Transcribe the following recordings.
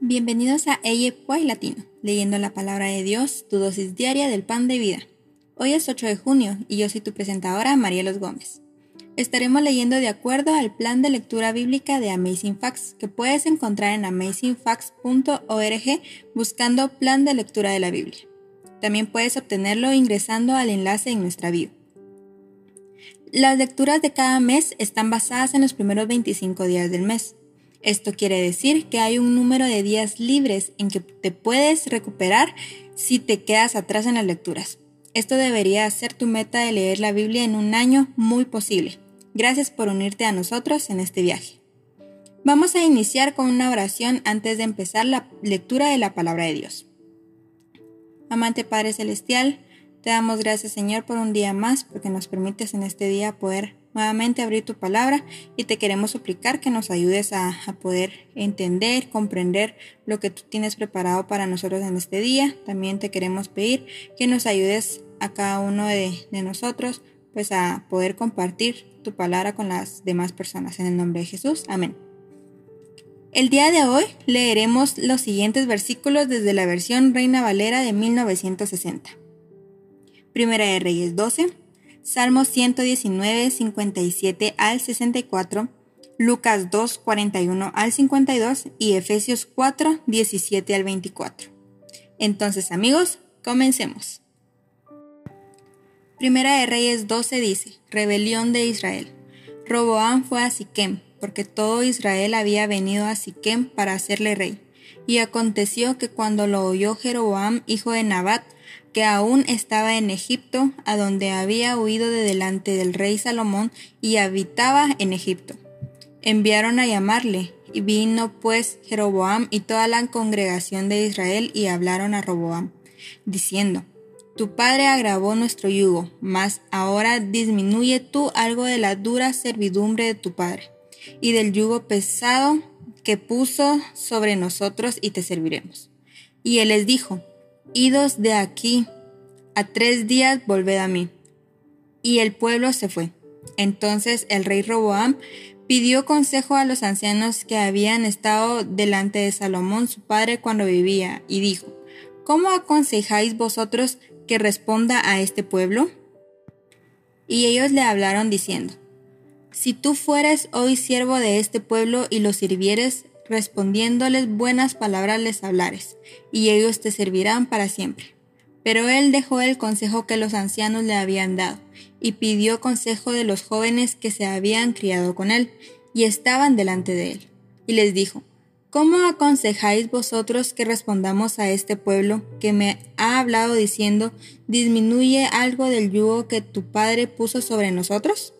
Bienvenidos a Puay Latino, leyendo la palabra de Dios, tu dosis diaria del pan de vida. Hoy es 8 de junio y yo soy tu presentadora Marielos Gómez. Estaremos leyendo de acuerdo al plan de lectura bíblica de Amazing Facts, que puedes encontrar en amazingfacts.org buscando plan de lectura de la Biblia. También puedes obtenerlo ingresando al enlace en nuestra bio. Las lecturas de cada mes están basadas en los primeros 25 días del mes. Esto quiere decir que hay un número de días libres en que te puedes recuperar si te quedas atrás en las lecturas. Esto debería ser tu meta de leer la Biblia en un año muy posible. Gracias por unirte a nosotros en este viaje. Vamos a iniciar con una oración antes de empezar la lectura de la palabra de Dios. Amante Padre Celestial, te damos gracias Señor por un día más, porque nos permites en este día poder nuevamente abrir tu palabra y te queremos suplicar que nos ayudes a, poder entender, comprender lo que tú tienes preparado para nosotros en este día. También te queremos pedir que nos ayudes a cada uno de, de nosotros pues a poder compartir tu palabra con las demás personas. En el nombre de Jesús. Amén. El día de hoy leeremos los siguientes versículos desde la versión Reina Valera de 1960. Primera de Reyes 12, Salmos 119, 57 al 64, Lucas 2, 41 al 52 y Efesios 4, 17 al 24. Entonces amigos, comencemos. Primera de Reyes 12 dice, Rebelión de Israel. Roboam fue a Siquem, porque todo Israel había venido a Siquem para hacerle rey. Y aconteció que cuando lo oyó Jeroboam, hijo de Nabat, que aún estaba en Egipto, a donde había huido de delante del rey Salomón y habitaba en Egipto. Enviaron a llamarle, y vino pues Jeroboam y toda la congregación de Israel y hablaron a Roboam, diciendo, tu padre agravó nuestro yugo, mas ahora disminuye tú algo de la dura servidumbre de tu padre, y del yugo pesado que puso sobre nosotros, y te serviremos. Y él les dijo, Idos de aquí, a tres días volved a mí. Y el pueblo se fue. Entonces el rey Roboam pidió consejo a los ancianos que habían estado delante de Salomón su padre cuando vivía, y dijo, ¿Cómo aconsejáis vosotros que responda a este pueblo? Y ellos le hablaron diciendo, Si tú fueres hoy siervo de este pueblo y lo sirvieres, respondiéndoles buenas palabras les hablares, y ellos te servirán para siempre. Pero él dejó el consejo que los ancianos le habían dado, y pidió consejo de los jóvenes que se habían criado con él, y estaban delante de él. Y les dijo, ¿Cómo aconsejáis vosotros que respondamos a este pueblo que me ha hablado diciendo, disminuye algo del yugo que tu padre puso sobre nosotros?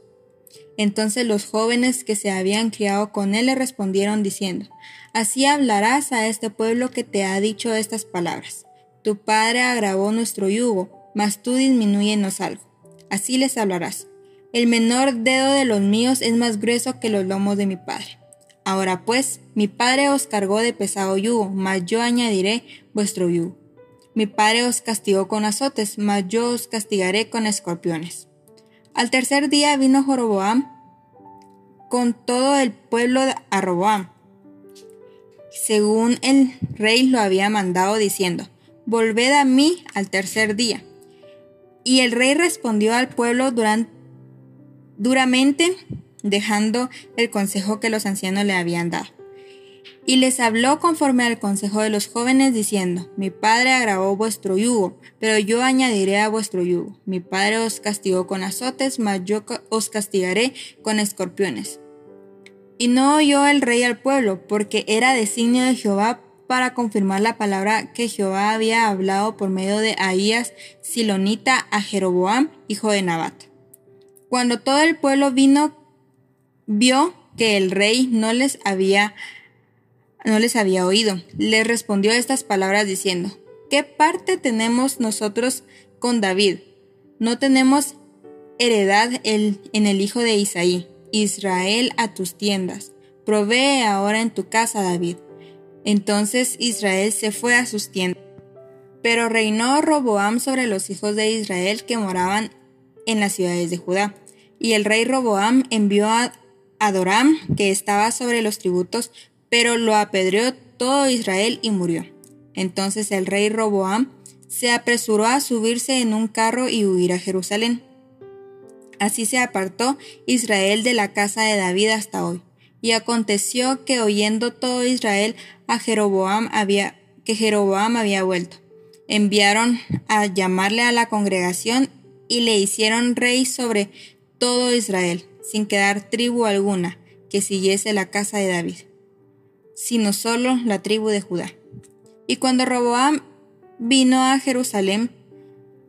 Entonces los jóvenes que se habían criado con él le respondieron diciendo, Así hablarás a este pueblo que te ha dicho estas palabras. Tu padre agravó nuestro yugo, mas tú disminúyenos algo. Así les hablarás. El menor dedo de los míos es más grueso que los lomos de mi padre. Ahora pues, mi padre os cargó de pesado yugo, mas yo añadiré vuestro yugo. Mi padre os castigó con azotes, mas yo os castigaré con escorpiones. Al tercer día vino Joroboam con todo el pueblo a Roboam, según el rey lo había mandado, diciendo, Volved a mí al tercer día. Y el rey respondió al pueblo duramente, dejando el consejo que los ancianos le habían dado. Y les habló conforme al consejo de los jóvenes, diciendo, Mi padre agravó vuestro yugo, pero yo añadiré a vuestro yugo. Mi padre os castigó con azotes, mas yo os castigaré con escorpiones. Y no oyó el rey al pueblo, porque era designio de Jehová para confirmar la palabra que Jehová había hablado por medio de Ahías Silonita a Jeroboam, hijo de Nabat. Cuando todo el pueblo vino vio que el rey no les había no les había oído. Les respondió estas palabras diciendo: ¿Qué parte tenemos nosotros con David? No tenemos heredad en el hijo de Isaí. Israel a tus tiendas. Provee ahora en tu casa, David. Entonces Israel se fue a sus tiendas. Pero reinó Roboam sobre los hijos de Israel que moraban en las ciudades de Judá. Y el rey Roboam envió a Adoram, que estaba sobre los tributos, pero lo apedreó todo Israel y murió. Entonces el rey Roboam se apresuró a subirse en un carro y huir a Jerusalén. Así se apartó Israel de la casa de David hasta hoy. Y aconteció que oyendo todo Israel a Jeroboam había, que Jeroboam había vuelto, enviaron a llamarle a la congregación y le hicieron rey sobre todo Israel, sin quedar tribu alguna que siguiese la casa de David, sino solo la tribu de Judá. Y cuando Roboam vino a Jerusalén,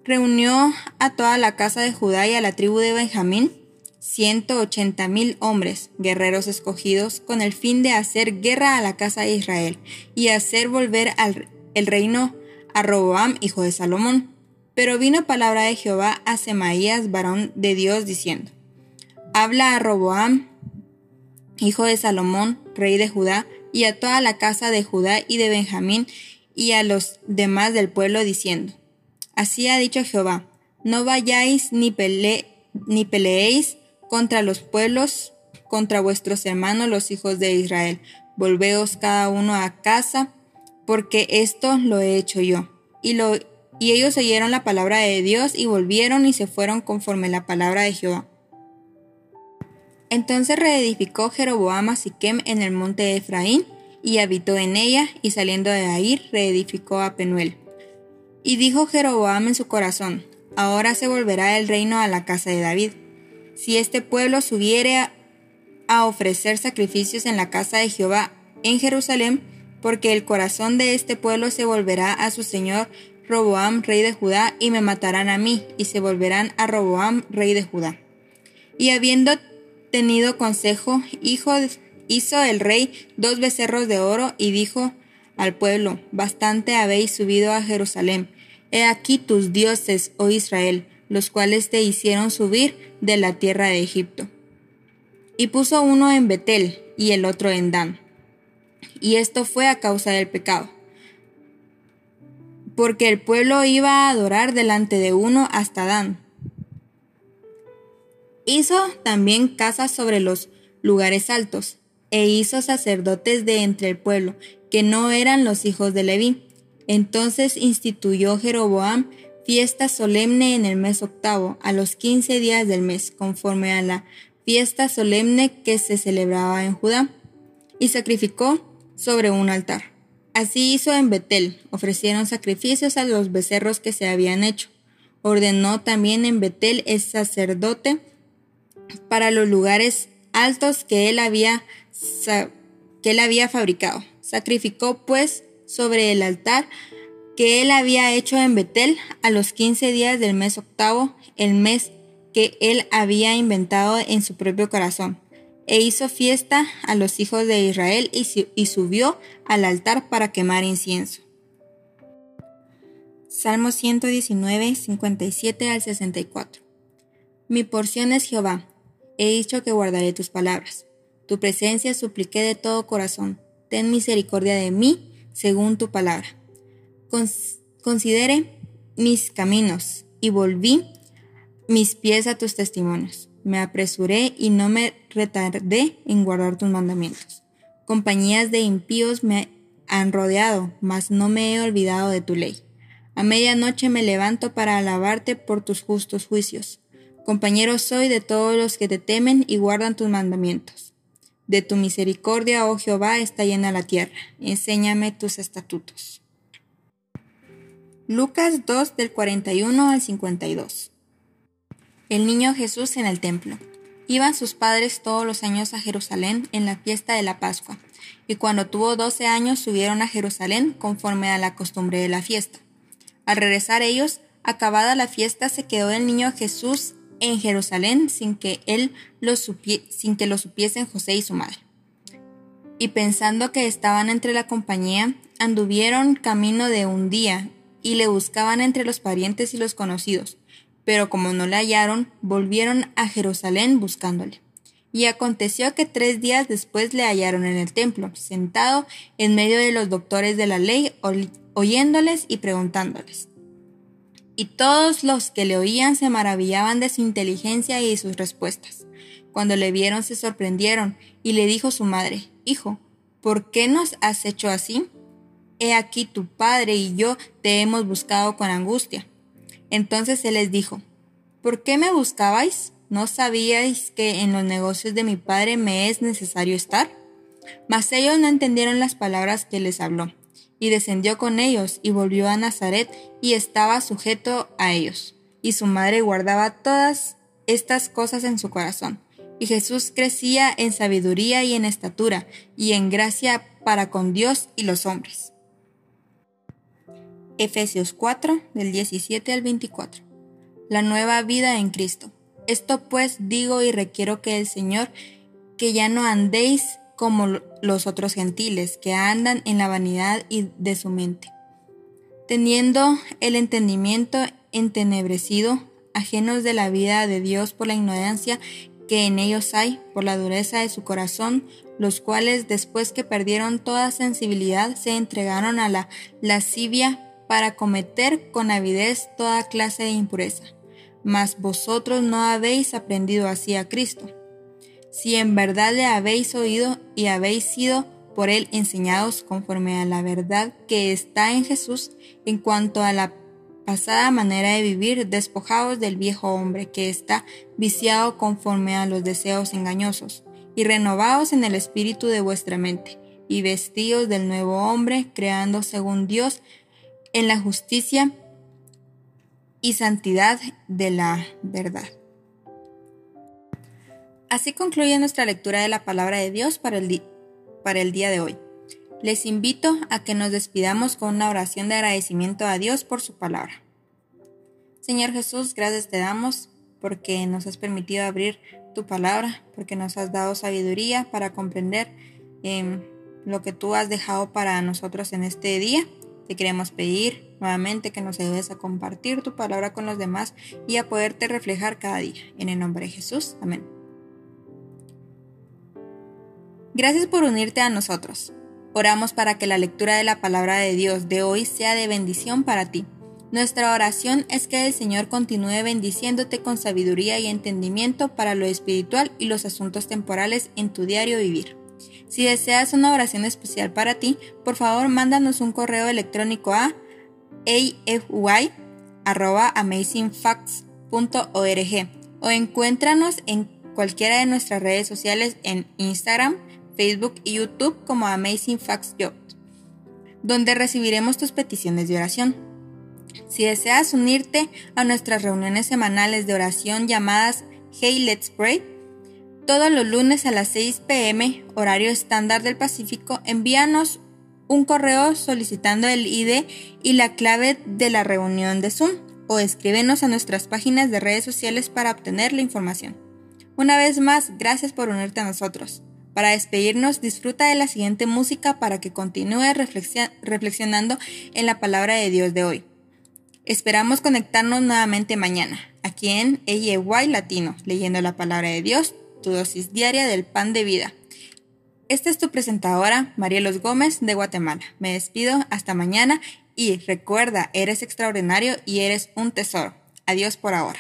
reunió a toda la casa de Judá y a la tribu de Benjamín, ciento ochenta mil hombres, guerreros escogidos, con el fin de hacer guerra a la casa de Israel y hacer volver al, el reino a Roboam, hijo de Salomón. Pero vino palabra de Jehová a Semaías, varón de Dios, diciendo, Habla a Roboam, hijo de Salomón, rey de Judá, y a toda la casa de Judá y de Benjamín, y a los demás del pueblo, diciendo, Así ha dicho Jehová, no vayáis ni, ni peleéis contra los pueblos, contra vuestros hermanos los hijos de Israel. Volveos cada uno a casa, porque esto lo he hecho yo. Y, y ellos oyeron la palabra de Dios y volvieron y se fueron conforme la palabra de Jehová. Entonces reedificó Jeroboam a Siquem en el monte de Efraín, y habitó en ella, y saliendo de ahí reedificó a Penuel. Y dijo Jeroboam en su corazón, ahora se volverá el reino a la casa de David. Si este pueblo subiere a, a ofrecer sacrificios en la casa de Jehová en Jerusalén, porque el corazón de este pueblo se volverá a su señor Roboam, rey de Judá, y me matarán a mí, y se volverán a Roboam, rey de Judá. Y habiendo tenido consejo, hijo, hizo el rey dos becerros de oro y dijo al pueblo, bastante habéis subido a Jerusalén. He aquí tus dioses, oh Israel, los cuales te hicieron subir de la tierra de Egipto. Y puso uno en Betel y el otro en Dan. Y esto fue a causa del pecado. Porque el pueblo iba a adorar delante de uno hasta Dan, Hizo también casas sobre los lugares altos, e hizo sacerdotes de entre el pueblo, que no eran los hijos de Leví. Entonces instituyó Jeroboam fiesta solemne en el mes octavo, a los quince días del mes, conforme a la fiesta solemne que se celebraba en Judá, y sacrificó sobre un altar. Así hizo en Betel, ofrecieron sacrificios a los becerros que se habían hecho. Ordenó también en Betel el sacerdote para los lugares altos que él había, que él había fabricado. Sacrificó pues sobre el altar que él había hecho en Betel a los quince días del mes octavo, el mes que él había inventado en su propio corazón, e hizo fiesta a los hijos de Israel y, y subió al altar para quemar incienso. Salmo 119, 57 al 64. Mi porción es Jehová, He dicho que guardaré tus palabras. Tu presencia supliqué de todo corazón. Ten misericordia de mí según tu palabra. considere mis caminos y volví mis pies a tus testimonios. Me apresuré y no me retardé en guardar tus mandamientos. Compañías de impíos me han rodeado, mas no me he olvidado de tu ley. A medianoche me levanto para alabarte por tus justos juicios. Compañero soy de todos los que te temen y guardan tus mandamientos. De tu misericordia, oh Jehová, está llena la tierra. Enséñame tus estatutos. Lucas 2 del 41 al 52. El niño Jesús en el templo. Iban sus padres todos los años a Jerusalén en la fiesta de la Pascua, y cuando tuvo doce años subieron a Jerusalén conforme a la costumbre de la fiesta. Al regresar ellos, acabada la fiesta, se quedó el niño Jesús en Jerusalén sin que él lo sin que lo supiesen José y su madre. Y pensando que estaban entre la compañía, anduvieron camino de un día y le buscaban entre los parientes y los conocidos, pero como no le hallaron, volvieron a Jerusalén buscándole. Y aconteció que tres días después le hallaron en el templo, sentado en medio de los doctores de la ley, oyéndoles y preguntándoles y todos los que le oían se maravillaban de su inteligencia y de sus respuestas. Cuando le vieron se sorprendieron, y le dijo su madre, Hijo, ¿por qué nos has hecho así? He aquí tu padre y yo te hemos buscado con angustia. Entonces él les dijo, ¿por qué me buscabais? ¿No sabíais que en los negocios de mi padre me es necesario estar? Mas ellos no entendieron las palabras que les habló, y descendió con ellos y volvió a Nazaret y estaba sujeto a ellos. Y su madre guardaba todas estas cosas en su corazón. Y Jesús crecía en sabiduría y en estatura y en gracia para con Dios y los hombres. Efesios 4 del 17 al 24. La nueva vida en Cristo. Esto pues digo y requiero que el Señor, que ya no andéis como los otros gentiles, que andan en la vanidad y de su mente, teniendo el entendimiento entenebrecido, ajenos de la vida de Dios por la ignorancia que en ellos hay, por la dureza de su corazón, los cuales después que perdieron toda sensibilidad se entregaron a la lascivia para cometer con avidez toda clase de impureza. Mas vosotros no habéis aprendido así a Cristo. Si en verdad le habéis oído y habéis sido por él enseñados conforme a la verdad que está en Jesús, en cuanto a la pasada manera de vivir, despojados del viejo hombre que está viciado conforme a los deseos engañosos, y renovados en el espíritu de vuestra mente, y vestidos del nuevo hombre, creando según Dios en la justicia y santidad de la verdad. Así concluye nuestra lectura de la palabra de Dios para el, día de hoy. Les invito a que nos despidamos con una oración de agradecimiento a Dios por su palabra. Señor Jesús, gracias te damos porque nos has permitido abrir tu palabra, porque nos has dado sabiduría para comprender em, lo que tú has dejado para nosotros en este día. Te queremos pedir nuevamente que nos ayudes a compartir tu palabra con los demás y a poderte reflejar cada día. En el nombre de Jesús. Amén. Gracias por unirte a nosotros. Oramos para que la lectura de la palabra de Dios de hoy sea de bendición para ti. Nuestra oración es que el Señor continúe bendiciéndote con sabiduría y entendimiento para lo espiritual y los asuntos temporales en tu diario vivir. Si deseas una oración especial para ti, por favor mándanos un correo electrónico a afy.amazingfacts.org o encuéntranos en cualquiera de nuestras redes sociales en Instagram, Facebook y YouTube como Amazing Facts donde recibiremos tus peticiones de oración. Si deseas unirte a nuestras reuniones semanales de oración llamadas Hey Let's Pray, todos los lunes a las 6 pm, horario estándar del Pacífico, envíanos un correo solicitando el ID y la clave de la reunión de Zoom o escríbenos a nuestras páginas de redes sociales para obtener la información. Una vez más, gracias por unirte a nosotros. Para despedirnos, disfruta de la siguiente música para que continúes reflexionando en la palabra de Dios de hoy. Esperamos conectarnos nuevamente mañana, aquí en EYY Latino, leyendo la palabra de Dios tu dosis diaria del pan de vida. Esta es tu presentadora, Marielos Gómez, de Guatemala. Me despido hasta mañana y recuerda, eres extraordinario y eres un tesoro. Adiós por ahora.